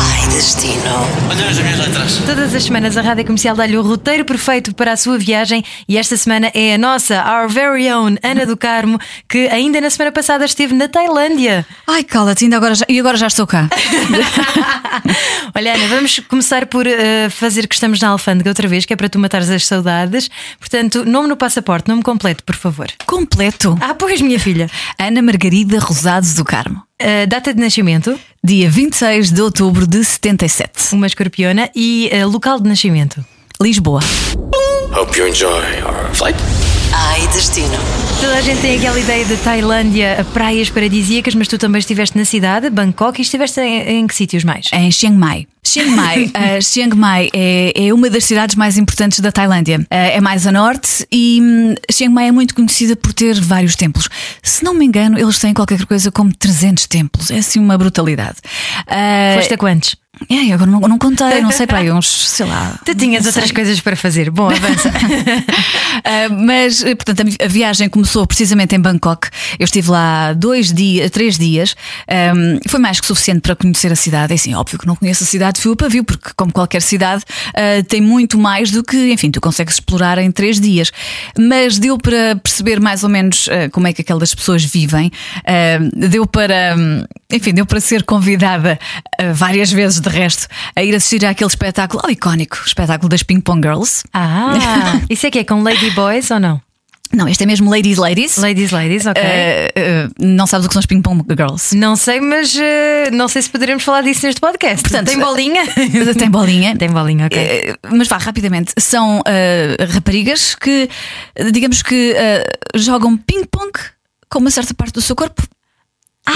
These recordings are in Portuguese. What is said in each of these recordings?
Ai, destino. Olha as minhas letras. Todas as semanas a Rádio Comercial dá-lhe o roteiro perfeito para a sua viagem e esta semana é a nossa, our very own Ana do Carmo, que ainda na semana passada esteve na Tailândia. Ai, cala-te, ainda agora já, e agora já estou cá. Olha, Ana, vamos começar por eh, fazer que estamos na alfândega outra vez, que é para tu matares as saudades. Portanto, nome no passaporte, nome completo, por favor. Completo. Ah, pois, minha filha. Ana Margarida Rosados do Carmo. Eh, data de nascimento, Dia 26 de outubro de 77. uma escorpiona e eh, local de nascimento. Lisboa. Hope you enjoy our flight. Ai, destino. Toda a gente tem aquela ideia de Tailândia, praias paradisíacas, mas tu também estiveste na cidade, Bangkok, e estiveste em, em que sítios mais? Em Chiang Mai. Chiang Mai, eh, Chiang Mai é, é uma das cidades mais importantes da Tailândia. Eh, é mais a norte e hum, Chiang Mai é muito conhecida por ter vários templos. Se não me engano, eles têm qualquer coisa como 300 templos. É assim uma brutalidade. Eh, Foste a quantos? É, agora não, não contei, não sei para aí, uns, sei lá. Tu tinhas não sei. outras coisas para fazer. Bom, avança. Uh, mas, uh, portanto, a viagem começou precisamente em Bangkok. Eu estive lá dois dias, três dias. Um, foi mais que suficiente para conhecer a cidade. É assim, óbvio que não conheço a cidade de fio a pavio, porque, como qualquer cidade, uh, tem muito mais do que, enfim, tu consegues explorar em três dias. Mas deu para perceber mais ou menos uh, como é que aquelas pessoas vivem. Deu para, um, enfim, deu para ser convidada uh, várias vezes, de resto, a ir assistir àquele espetáculo oh, icónico, espetáculo das Ping Pong Girls. Ah, isso é que é com Lady Boys ou não? Não, este é mesmo Ladies Ladies. Ladies, ladies, ok. Eh, eh, não sabes o que são as ping pong girls. Não sei, mas eh, não sei se poderemos falar disso neste podcast. Portanto, tem bolinha? Tem bolinha. tem bolinha, ok. Eh, mas vá, rapidamente. São eh, raparigas que, eh, digamos que, eh, jogam ping-pong com uma certa parte do seu corpo.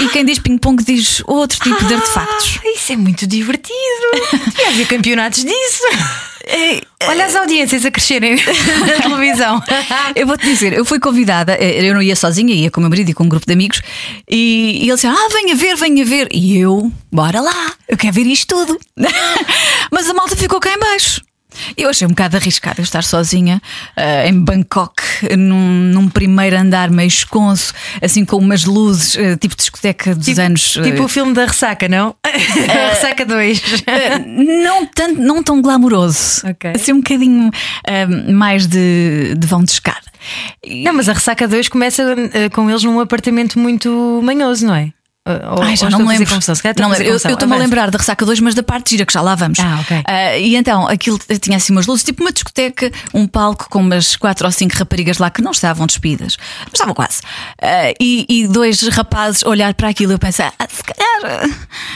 E quem diz ping-pong diz outro tipo de artefactos. Ah, isso é muito divertido. Devia haver campeonatos disso. Olha as audiências a crescerem na televisão. Eu vou-te dizer, eu fui convidada, eh, eu não ia sozinha, ia com o meu marido e com um grupo de amigos, e, e eles disseram: Ah, venha ver, venha ver. E eu, bora lá, eu quero ver isto tudo. Mas a malta ficou cá em baixo. Eu achei um bocado arriscado eu estar sozinha eh, em Bangkok, num, num primeiro andar meio esconso, assim com umas luzes, eh, tipo discoteca dos Tipo, anos. eh, tipo o filme da Ressaca, não? A Ressaca 2. eh, não, tanto, não tão glamouroso. Ok. Assim um bocadinho mais de, de vão de escada. Não, mas a Ressaca 2 começa com eles num apartamento muito manhoso, não é? Eh, Ou, Ai, já não me lembro. confusão? Não, eu estou-me a lembrar da ressaca 2, mas da parte gira que já lá vamos. Ah, ok. Ah, e então aquilo tinha assim umas luzes, tipo uma discoteca, um palco com umas quatro ou cinco raparigas lá que não estavam despidas, mas estavam quase. Ah, e, e dois rapazes olhar para aquilo. Eu pensei, ah, se calhar,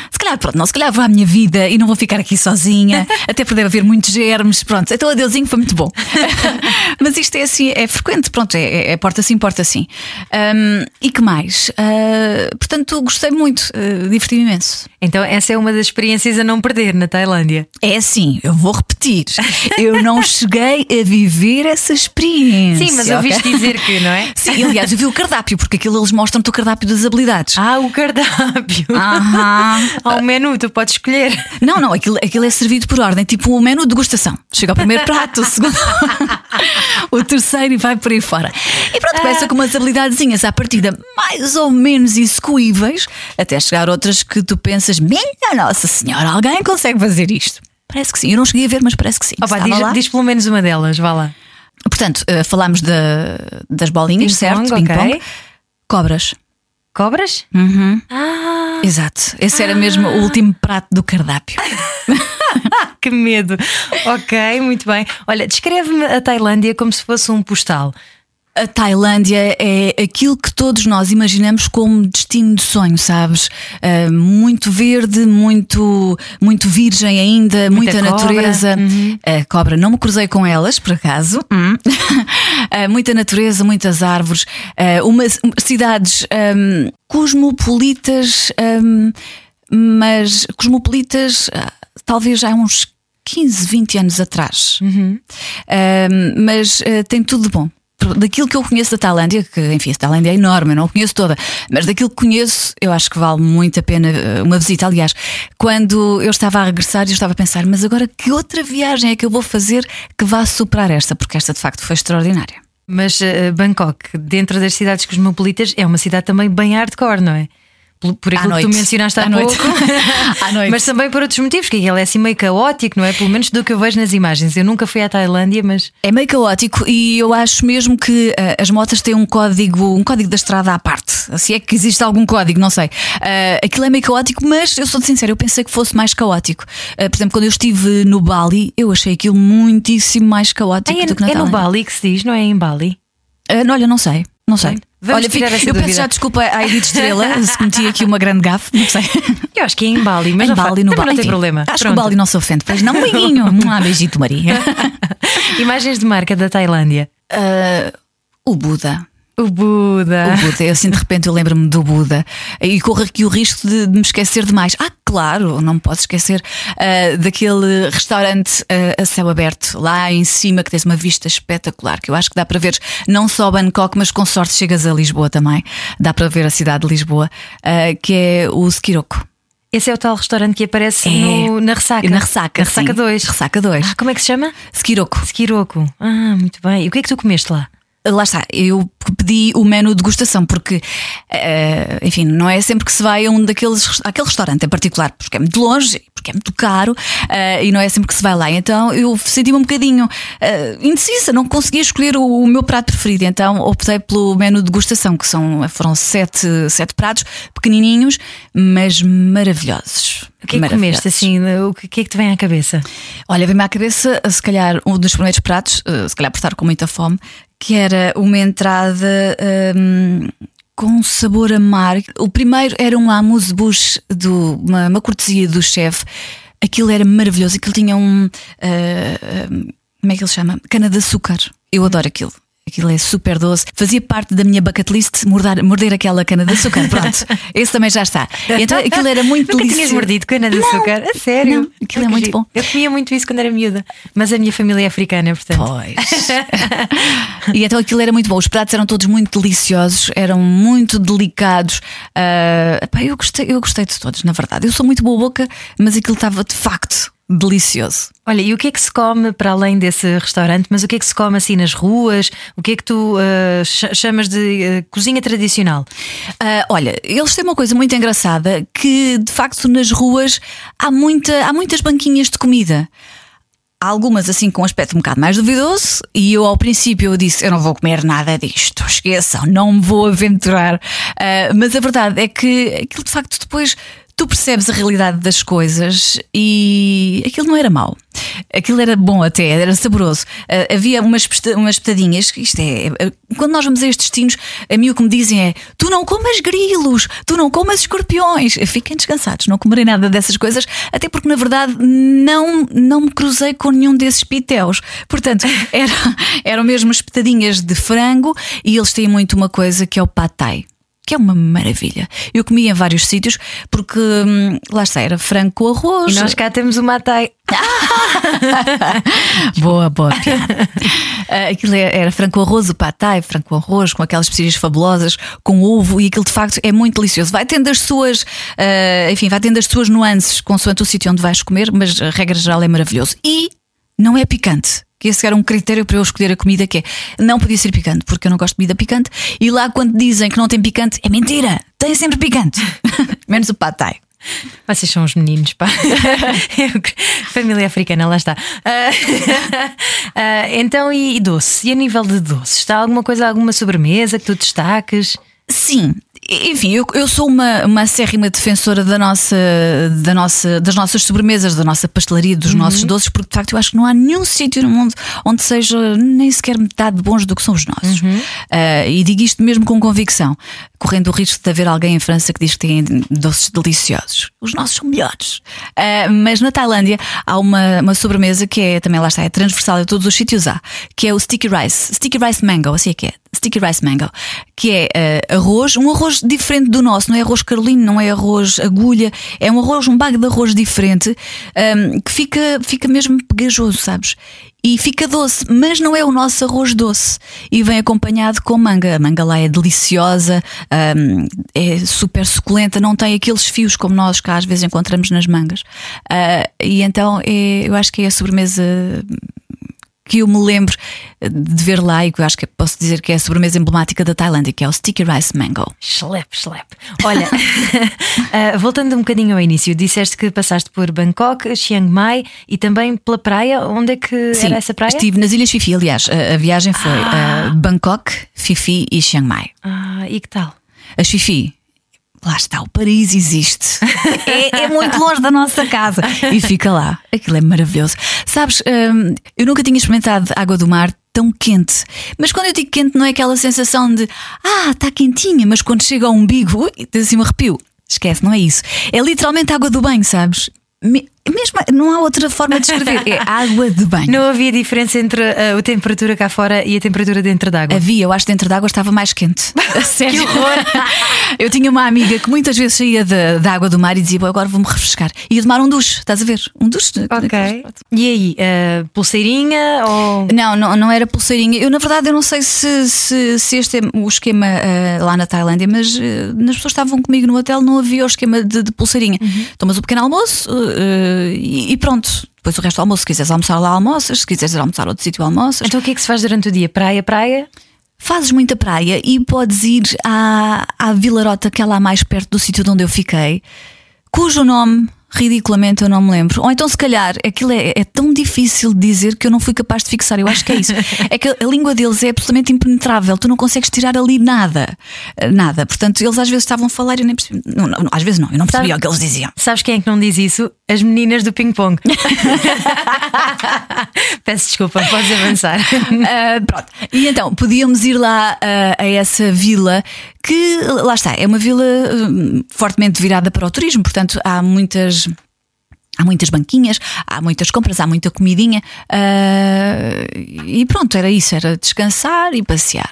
se calhar, pronto, não, se calhar vou à minha vida e não vou ficar aqui sozinha, até por deve haver muitos germes. Pronto, então adeusinho foi muito bom. mas isto é assim, é frequente, pronto, é, é- é porta assim, porta assim. Ahm, e que mais? Ah, portanto, gostei muito, ah, diverti-me imenso. Então, essa é uma das experiências a não perder na Tailândia. É assim, eu vou repetir. Eu não cheguei a viver essa experiência. Sim, mas ok? ouviste dizer que, não é? Sim, aliás, eu vi o cardápio, porque aquilo eles mostram-te o cardápio das habilidades. Ah, o cardápio. Aham. Há um menu, tu podes escolher. Não, não, aquilo, aquilo é servido por ordem, tipo o menu de degustação. Chega ao primeiro prato, o segundo, o terceiro e vai por aí fora. E pronto, começa com umas habilidadezinhas à partida mais ou menos execuíveis, até chegar outras que tu pensas, minha Nossa Senhora, alguém consegue fazer isto? Parece que sim. Eu não cheguei a ver, mas parece que sim. Opa, diz, diz pelo menos uma delas, vá lá. Portanto, eh, falámos da- das bolinhas, Ping-pong, certo? Ping-pong. Cobras. Cobras? Uhum. Ah, Exato. Esse era mesmo o último prato do cardápio. que medo. Ok, muito bem. Olha, descreve-me a Tailândia como se fosse um postal. A Tailândia é aquilo que todos nós imaginamos como destino de sonho, sabes? Ah, muito verde, muito, muito virgem ainda, Muita muita, natureza. A cobra, não me cruzei com elas, por acaso. Hum. Ah, muita natureza, muitas árvores, ah, cidades ahm, cosmopolitas, ahm, mas cosmopolitas talvez há uns 15, 20 anos atrás. Ahm, mas tem tudo de bom. Daquilo que eu conheço da Tailândia, que enfim, a Tailândia é enorme, eu não a conheço toda, mas daquilo que conheço, eu acho que vale muito a pena eh, uma visita. Aliás, quando eu estava a regressar, eu estava a pensar, mas agora que outra viagem é que eu vou fazer que vá superar esta? Porque esta de facto foi extraordinária. Mas uh, Bangkok, dentro das cidades cosmopolitas, é uma cidade também bem hardcore, não é? Por, por aquilo que tu mencionaste há à pouco, à noite. mas também por outros motivos, que ele é assim meio caótico, não é? Pelo menos do que eu vejo nas imagens. Eu nunca fui à Tailândia, mas. É meio caótico e eu acho mesmo que uh, as motas têm um código, um código da estrada à parte. Se é que existe algum código, não sei. Uh, aquilo é meio caótico, mas eu sou sincero, eu pensei que fosse mais caótico. Uh, por exemplo, quando eu estive no Bali, eu achei aquilo muitíssimo mais caótico Ah, é, do que na é no Tailândia. Bali que se diz, não é em Bali? Uh, olha, não sei. Não sei. Vamos Olha, tirar essa eu peço dúvida. já desculpa à Edith Estrela se cometi aqui uma grande gafe, não sei. Eu acho que é em Bali, mas em Bali, no Bali. não tem problema. Acho que Pronto. o Bali não se ofende. Pois não, amiguinho. Um beijito, Maria. Imagens de marca da Tailândia. Uh, o Buda. O Buda. O Buda, eu assim de repente eu lembro-me do Buda e corro aqui o risco de, de me esquecer demais. Ah, claro, não me posso esquecer ah, daquele restaurante ah, a céu aberto lá em cima que tens uma vista espetacular. Que eu acho que dá para ver não só Bangkok, mas com sorte chegas a Lisboa também. Dá para ver a cidade de Lisboa, ah, que é o Skiroko. Esse é o tal restaurante que aparece É. no- na ressaca. Na ressaca, Na ressaca sim. 2. Ressaca 2. Ah, como é que se chama? Skiroko. Skiroko. Ah, muito bem. E o que é que tu comeste lá? Lá está, eu pedi o menu de degustação porque, eh, enfim, não é sempre que se vai a um daqueles, aquele restaurante em particular, porque é muito longe, porque é muito caro eh, e não é sempre que se vai lá. Então eu senti-me um bocadinho eh, indecisa, não conseguia escolher o, meu prato preferido. Então optei pelo menu de degustação, que são, foram sete, sete pratos pequenininhos, mas maravilhosos. O que é que comeste assim? O que que é que te vem à cabeça? Olha, vem-me à cabeça, se calhar, um dos primeiros pratos, eh, se calhar por estar com muita fome, que era uma entrada hum, com um sabor amargo. O primeiro era um amuse-bouche, uma, uma cortesia do chefe. Aquilo era maravilhoso, aquilo tinha um. eh, hum, como é que ele chama? Cana de açúcar. Eu adoro aquilo. Aquilo é super doce. Fazia parte da minha bucket list morder, morder aquela cana de açúcar. Pronto, esse também já está. Então aquilo era muito Nunca tinhas delicioso. mordido cana de Não, açúcar? A sério? não, aquilo é Que muito giro. bom. Eu comia muito isso quando era miúda, mas a minha família é africana, portanto. Pois. e então aquilo era muito bom. Os pratos eram todos muito deliciosos, eram muito delicados. Epá, eu, gostei, eu gostei de todos, na verdade. Eu sou muito boa boca, mas aquilo estava de facto delicioso. Olha, e o que é que se come para além desse restaurante? Mas o que é que se come assim nas ruas? O que é que tu ch- chamas de ah, cozinha tradicional? Ah, olha, eles têm uma coisa muito engraçada que de facto nas ruas há, muita, há muitas banquinhas de comida. Há algumas assim com um aspecto um bocado mais duvidoso, e eu ao princípio eu disse: Eu não vou comer nada disto, esqueçam, não me vou aventurar. Ah, mas a verdade é que aquilo de facto depois tu percebes a realidade das coisas e aquilo não era mau. Aquilo era bom até, era saboroso. Ah, havia umas, umas petadinhas, isto é. ah, Quando nós vamos a estes destinos, a mim o que me dizem é: tu não comas grilos, tu não comas escorpiões. Fiquem descansados, não comerei nada dessas coisas, até porque na verdade não, não me cruzei com nenhum desses pitéus. Portanto, era, eram mesmo as petadinhas de frango e eles têm muito uma coisa que é o pad thai. Que é uma maravilha. Eu comi em vários sítios porque hum, lá está, era frango com arroz. E nós cá temos o matai. boa, boa piada. Ah, aquilo era, era frango com arroz, o patai, frango com arroz, com aquelas especiarias fabulosas, com ovo, e aquilo de facto é muito delicioso. Vai tendo as suas, ah, enfim, vai tendo as suas nuances consoante o sítio onde vais comer, mas a regra geral é maravilhoso. E não é picante. Que esse era um critério para eu escolher a comida que é não podia ser picante, porque eu não gosto de comida picante. E lá, quando dizem que não tem picante, é mentira, tem sempre picante. Menos o patai. Vocês são os meninos, pá. Família africana, lá está. Ah, ah, então, e doce? E a nível de doce? Está alguma coisa, alguma sobremesa que tu destaques? Sim, enfim, eu, eu sou uma, uma acérrima defensora da nossa, da nossa, das nossas sobremesas, da nossa pastelaria, dos nossos doces, porque de facto eu acho que não há nenhum sítio no mundo onde seja nem sequer metade bons do que são os nossos. Ah, e digo isto mesmo com convicção, correndo o risco de haver alguém em França que diz que tem doces deliciosos. Os nossos são melhores. Ah, mas na Tailândia há uma, uma sobremesa que é também lá está, é transversal a todos os sítios há, que é o sticky rice, sticky rice mango, assim é que é. Sticky rice mango, que é ah, arroz, um arroz diferente do nosso, não é arroz carolino, não é arroz agulha, é um arroz, um bago de arroz diferente, ahm, que fica, fica mesmo pegajoso, sabes? E fica doce, mas não é o nosso arroz doce. E vem acompanhado com manga. A manga lá é deliciosa, ahm, é super suculenta, não tem aqueles fios como nós cá às vezes encontramos nas mangas. Ah, e então é, eu acho que é a sobremesa que eu me lembro de ver lá e que eu acho que posso dizer que é a sobremesa emblemática da Tailândia, que é o Sticky Rice Mango. Schlep, schlep. Olha, uh, voltando um bocadinho ao início, disseste que passaste por Bangkok, Chiang Mai e também pela praia. Onde é que Sim, era essa praia? Estive nas Ilhas Fifi, aliás, a, a viagem foi Ah. uh, Bangkok, Fifi e Chiang Mai. Ah, e que tal? As Fifi. Lá está, o paraíso existe. É, é muito longe da nossa casa. E fica lá. Aquilo é maravilhoso. Sabes, hum, eu nunca tinha experimentado água do mar tão quente. Mas quando eu digo quente, não é aquela sensação de ah, está quentinha, mas quando chega ao umbigo, ui, tem assim um arrepio. Esquece, não é isso. É literalmente água do banho, sabes? Me- Mesmo, não há outra forma de descrever. É água de banho. Não havia diferença entre uh, a temperatura cá fora e a temperatura dentro d'água. Havia, eu acho que dentro d'água estava mais quente. A sério. eu tinha uma amiga que muitas vezes saía da, água do mar e dizia: "Bom, agora vou-me refrescar. E ia tomar um duche, estás a ver? Um duche. Ok. E aí, uh, pulseirinha ou. Não, não, não era pulseirinha. Eu, na verdade, eu não sei se, se, se este é o esquema eh, lá na Tailândia, mas eh, nas pessoas que estavam comigo no hotel não havia o esquema de, de pulseirinha. Tomas o pequeno almoço eh, e, e pronto. Depois o resto do almoço, se quiseres almoçar lá, almoças. Se quiseres almoçar outro sítio, almoças. Então o que é que se faz durante o dia? Praia, praia? Fazes muita praia e podes ir à, à Vilarota, que é lá mais perto do sítio de onde eu fiquei, cujo nome, ridiculamente, eu não me lembro. Ou então, se calhar, aquilo é, é tão difícil de dizer que eu não fui capaz de fixar. Eu acho que é isso. É que a língua deles é absolutamente impenetrável, tu não consegues tirar ali nada. Eh, Nada. Portanto, eles às vezes estavam a falar e eu nem percebi. Não, não, às vezes não, eu não percebia Sabe- o que eles diziam. Sabes quem é que não diz isso? As meninas do ping-pong. Peço desculpa, podes avançar. Ah, pronto. E então, podíamos ir lá ah, a essa vila que, lá está, é uma vila hum, fortemente virada para o turismo, portanto, há muitas. Há muitas banquinhas, há muitas compras, há muita comidinha ah, e pronto, era isso, era descansar e passear.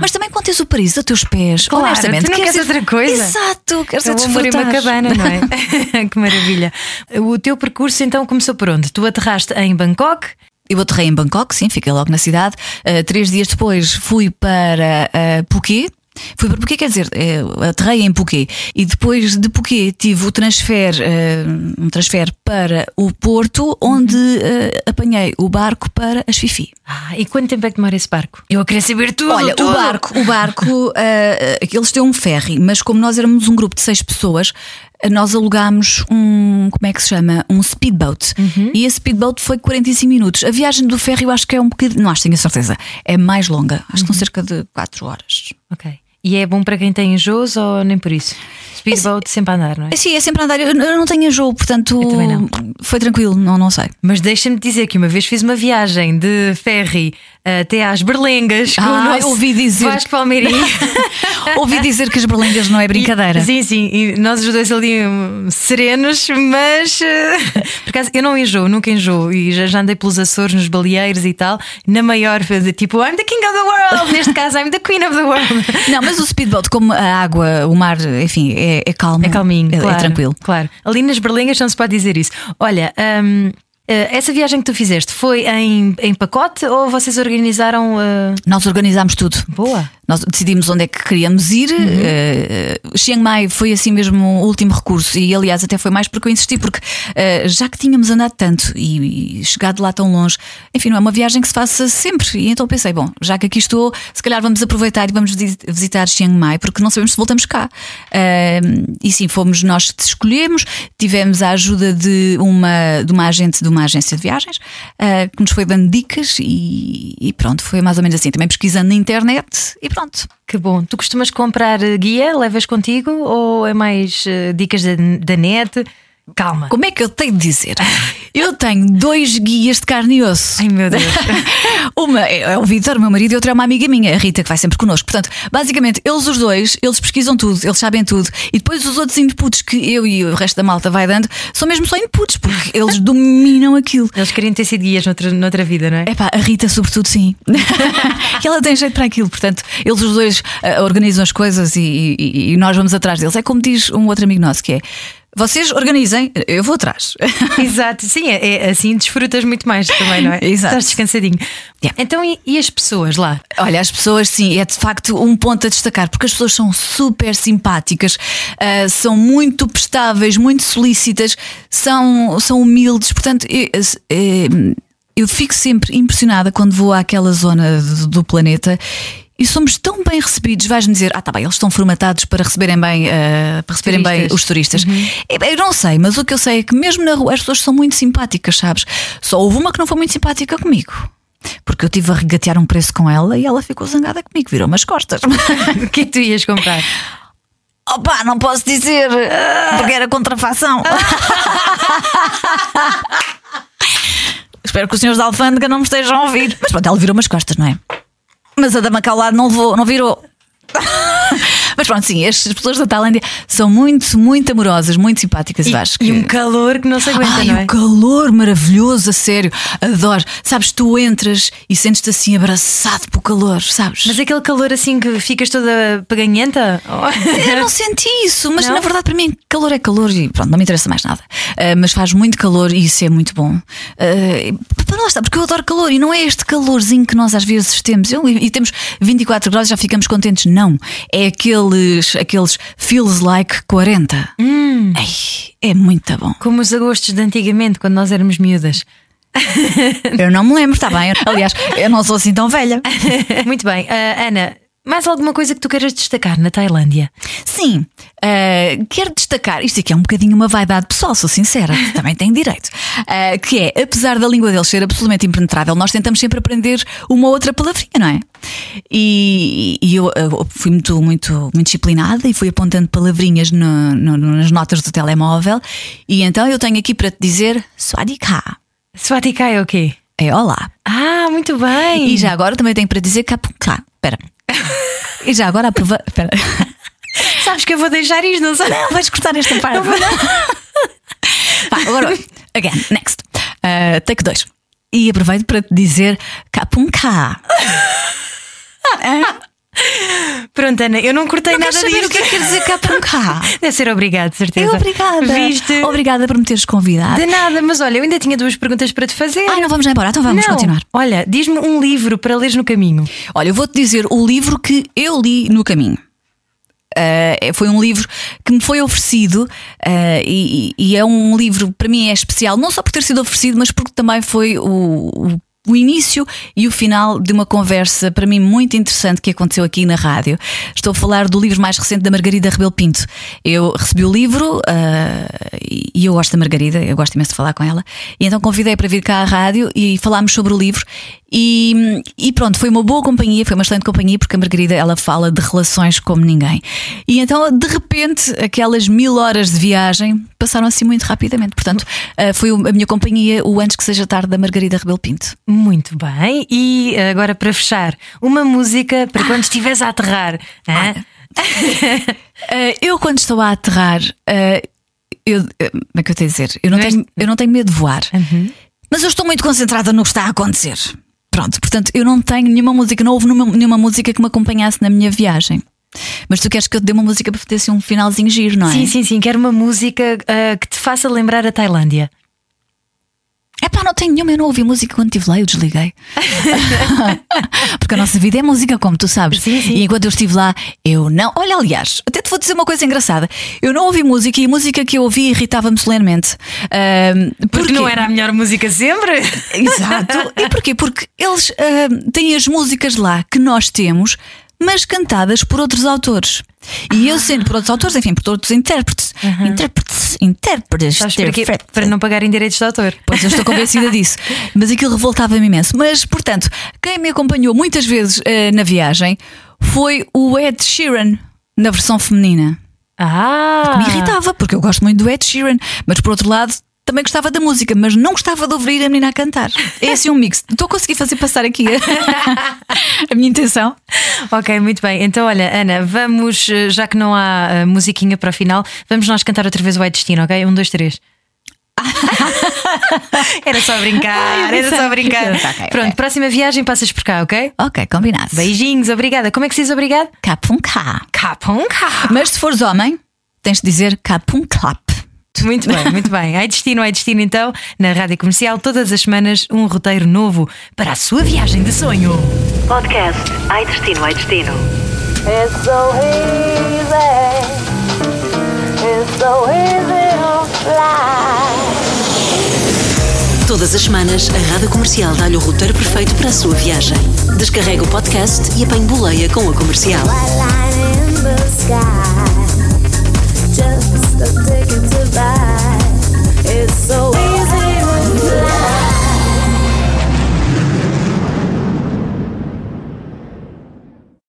Mas também quando tens o paraíso a teus pés, Claro, honestamente, tu não queres ir- outra coisa? Exato, queres o amor em uma desfrutar. cabana, não é? que maravilha. O teu percurso então começou por onde? Tu aterraste em Bangkok? Eu aterrei em Bangkok, sim, fiquei logo na cidade. Uh, três dias depois fui para uh, Phuket. Fui para Phuket, quer dizer, eh, aterrei em Phuket e depois de Phuket tive o transfer, eh, um transfer para o Porto, onde eh, apanhei o barco para as Fifi. Ah, e quanto tempo é que demora esse barco? Eu queria saber tudo. Olha, tudo. o barco, o barco, eles têm um ferry, mas como nós éramos um grupo de seis pessoas, nós alugámos um, como é que se chama? Um speedboat. E esse speedboat foi 45 minutos. A viagem do ferry eu acho que é um bocadinho, não acho, tenho a certeza, é mais longa. Acho que são cerca de 4 horas. Ok. E é bom para quem tem enjoos ou nem por isso? Speedboat sempre a andar, não é? Sim, é sempre andar. Eu, eu não tenho enjoo, portanto Eu também não. foi tranquilo, não, não sei. Mas deixa-me dizer que uma vez fiz uma viagem de ferry até às Berlengas com Ah, o nosso ouvi dizer. Vasco Palmeirim. Ouvi dizer que as berlengas não é brincadeira. E- sim, sim, e nós os dois ali hum, serenos, mas eh, por acaso eu não enjoo, nunca enjoo. E já, já andei pelos Açores, nos baleeiros e tal, na maior, tipo, I'm the king of the world. Neste caso, I'm the queen of the world. Não, mas o speedboat, como a água, o mar, enfim, é, é calmo. É calminho, é, é claro, tranquilo. Claro. Ali nas Berlengas não se pode dizer isso. Olha, eh, essa viagem que tu fizeste foi em, em pacote ou vocês organizaram. eh, Nós organizámos tudo. Boa. Nós decidimos onde é que queríamos ir. Eh, Chiang Mai foi assim mesmo o último recurso. E aliás, até foi mais porque eu insisti, porque eh, já que tínhamos andado tanto e, e chegado lá tão longe, enfim, não é uma viagem que se faça sempre. E então pensei, bom, já que aqui estou, se calhar vamos aproveitar e vamos visi- visitar Chiang Mai, porque não sabemos se voltamos cá. Eh, e sim, fomos nós que escolhemos, tivemos a ajuda de uma, de uma agente de uma agência de viagens que nos foi dando dicas e, e pronto, foi mais ou menos assim. Também pesquisando na internet e pronto. Que bom. Tu costumas comprar eh, guia, levas contigo ou é mais eh, dicas da, da net? Calma. Como é que eu tenho de dizer? Eu tenho dois guias de carne e osso. Ai meu Deus. Uma é o Vitor, meu marido, e outra é uma amiga minha, a Rita, que vai sempre connosco. Portanto, basicamente, eles os dois, eles pesquisam tudo, eles sabem tudo. E depois os outros inputs que eu e o resto da malta vai dando são mesmo só inputs, porque eles dominam aquilo. Eles queriam ter sido guias noutra, noutra vida, não é? Epá, a Rita, sobretudo, sim. que ela tem jeito para aquilo. Portanto, eles os dois ah, organizam as coisas e, e- e nós vamos atrás deles. É como diz um outro amigo nosso que é. Vocês organizem, eu vou atrás. Exato, sim, é, é assim desfrutas muito mais também, não é? Exato. Estás descansadinho. Yeah. Então, e, e as pessoas lá? Olha, as pessoas, sim, é de facto um ponto a destacar, porque as pessoas são super simpáticas, ah, são muito prestáveis, muito solícitas, são, são humildes, portanto, eh, eh, eu fico sempre impressionada quando vou àquela zona do planeta. E somos tão bem recebidos, vais-me dizer, ah, tá bem, eles estão formatados para receberem bem, eh, para receberem bem os turistas. É, bem, Eu não sei, mas o que eu sei é que mesmo na rua as pessoas são muito simpáticas, sabes? Só houve uma que não foi muito simpática comigo. Porque eu tive a regatear um preço com ela e ela ficou zangada comigo, virou-me as costas. O que é que tu ias comprar? Opa, não posso dizer, porque era contrafação. Espero que os senhores da alfândega não me estejam a ouvir. Mas pronto, ela virou umas costas, não é? Mas a dama cá ao lado não não virou. Mas pronto, sim, as pessoas da Tailândia são muito, muito amorosas, muito simpáticas, E, Vasco. e um calor que não se aguenta, Ai, não é? o calor maravilhoso, a sério. Adoro. Sabes, tu entras e sentes-te assim abraçado pelo calor, sabes? Mas aquele calor assim que ficas toda paganhenta? Oh. Eu não senti isso, mas Não? na verdade para mim calor é calor e pronto, não me interessa mais nada. Ah, mas faz muito calor e isso é muito bom. Uh, lá está, porque eu adoro calor e não é este calorzinho que nós às vezes temos. Eu- e temos 24 graus e já ficamos contentes. Não. É aqueles, aqueles feels like 40. Hum. Ai, é muito bom. Como os agostos de antigamente, quando nós éramos miúdas. Eu não me lembro, está bem. Aliás, eu não sou assim tão velha. Muito bem. Ah, Ana, mais alguma coisa que tu queiras destacar na Tailândia? Sim, eh, quero destacar, isto aqui é um bocadinho uma vaidade pessoal, sou sincera, também tenho direito. eh, que é, apesar da língua deles ser absolutamente impenetrável, nós tentamos sempre aprender uma outra palavrinha, não é? E, e eu, eu fui muito, muito, muito disciplinada e fui apontando palavrinhas no- no- nas notas do telemóvel. E então eu tenho aqui para te dizer Swadika. Swatikai é o quê? É olá. Ah, muito bem. E já agora também tenho para dizer Kapunka. Espera. E já agora aproveita. Espera. Sabes que eu vou deixar isto, não sei. Não, vais cortar esta parte. Vá, agora vai. Again, next. Uh, take 2. E aproveito para te dizer Kapunka. Pronto, Ana, eu não cortei Não nada queres saber disto. o que é que quer dizer Kapunka? Deve ser obrigado, certeza. É obrigada. Viste? Obrigada por me teres convidado. De nada, mas olha, eu ainda tinha duas perguntas para te fazer. Ai, não vamos já embora, então vamos Não. continuar. Olha, diz-me um livro para leres no caminho. Olha, eu vou-te dizer o livro que eu li no caminho. Uh, foi um livro que me foi oferecido uh, e, e é um livro, para mim, é especial, não só por ter sido oferecido, mas porque também foi o, o, o início e o final de uma conversa, para mim, muito interessante que aconteceu aqui na rádio. Estou a falar do livro mais recente da Margarida Rebelo Pinto. Eu recebi o livro uh, e eu gosto da Margarida, eu gosto imenso de falar com ela, e então convidei para vir cá à rádio e falámos sobre o livro. E, e pronto, foi uma boa companhia, foi uma excelente companhia, porque a Margarida ela fala de relações como ninguém. E então, de repente, aquelas mil horas de viagem passaram assim muito rapidamente. Portanto, ah, foi a minha companhia, o Antes que Seja Tarde, da Margarida Rebelo Pinto. Muito bem. E agora para fechar, uma música para quando estiveres a aterrar. Ah, eu, quando estou a aterrar, ah, eu, ah, como é que eu tenho a dizer? Eu não, és- tenho, eu não tenho medo de voar, mas eu estou muito concentrada no que está a acontecer. Pronto, portanto, eu não tenho nenhuma música, não houve nenhuma, música que me acompanhasse na minha viagem. Mas tu queres que eu te dê uma música para fazer assim um finalzinho giro, não é? Sim, sim, sim. Quero uma música ah, que te faça lembrar a Tailândia. É pá, não tenho nenhuma, eu não ouvi música quando estive lá, eu desliguei. Porque a nossa vida é música, como tu sabes. Sim, sim. E enquanto eu estive lá, eu não. Olha, aliás, até te vou dizer uma coisa engraçada. Eu não ouvi música e a música que eu ouvi irritava-me solenemente. Porque porquê? não era a melhor música sempre. Exato. E porquê? Porque eles têm as músicas lá que nós temos, mas cantadas por outros autores. E eu sendo por outros autores, enfim, por outros intérpretes. Intérpretes, intérpretes. Sabes para intérpretes. Para não pagarem direitos de autor. Pois eu estou convencida disso. Mas aquilo revoltava-me imenso. Mas, portanto, quem me acompanhou muitas vezes eh, na viagem foi o Ed Sheeran, na versão feminina. Ah! Me irritava, porque eu gosto muito do Ed Sheeran. Mas, por outro lado, também gostava da música, mas não gostava de ouvir a menina a cantar. É assim um mix. Estou a conseguir fazer passar aqui a, minha intenção. Ok, muito bem. Então, olha, Ana, vamos, eh, já que não há eh, musiquinha para o final, vamos nós cantar outra vez o White Destino, ok? Um, dois, três. era só brincar, Ai, era só brincar. Ok, ok. Pronto, próxima viagem passas por cá, ok? Ok, combinado. Beijinhos, obrigada. Como é que se diz obrigado? Capum cá. Capão cá. Mas se fores homem, tens de dizer capum clap. Muito bem, muito bem. Ai destino, ai destino, então, na rádio comercial, todas as semanas, um roteiro novo para a sua viagem de sonho. Podcast Ai Destino, Ai Destino. It's so easy. It's so easy to fly. Todas as semanas, a Rádio Comercial dá-lhe o roteiro perfeito para a sua viagem. Descarrega o podcast e apanhe boleia com a comercial. White the ticket to buy.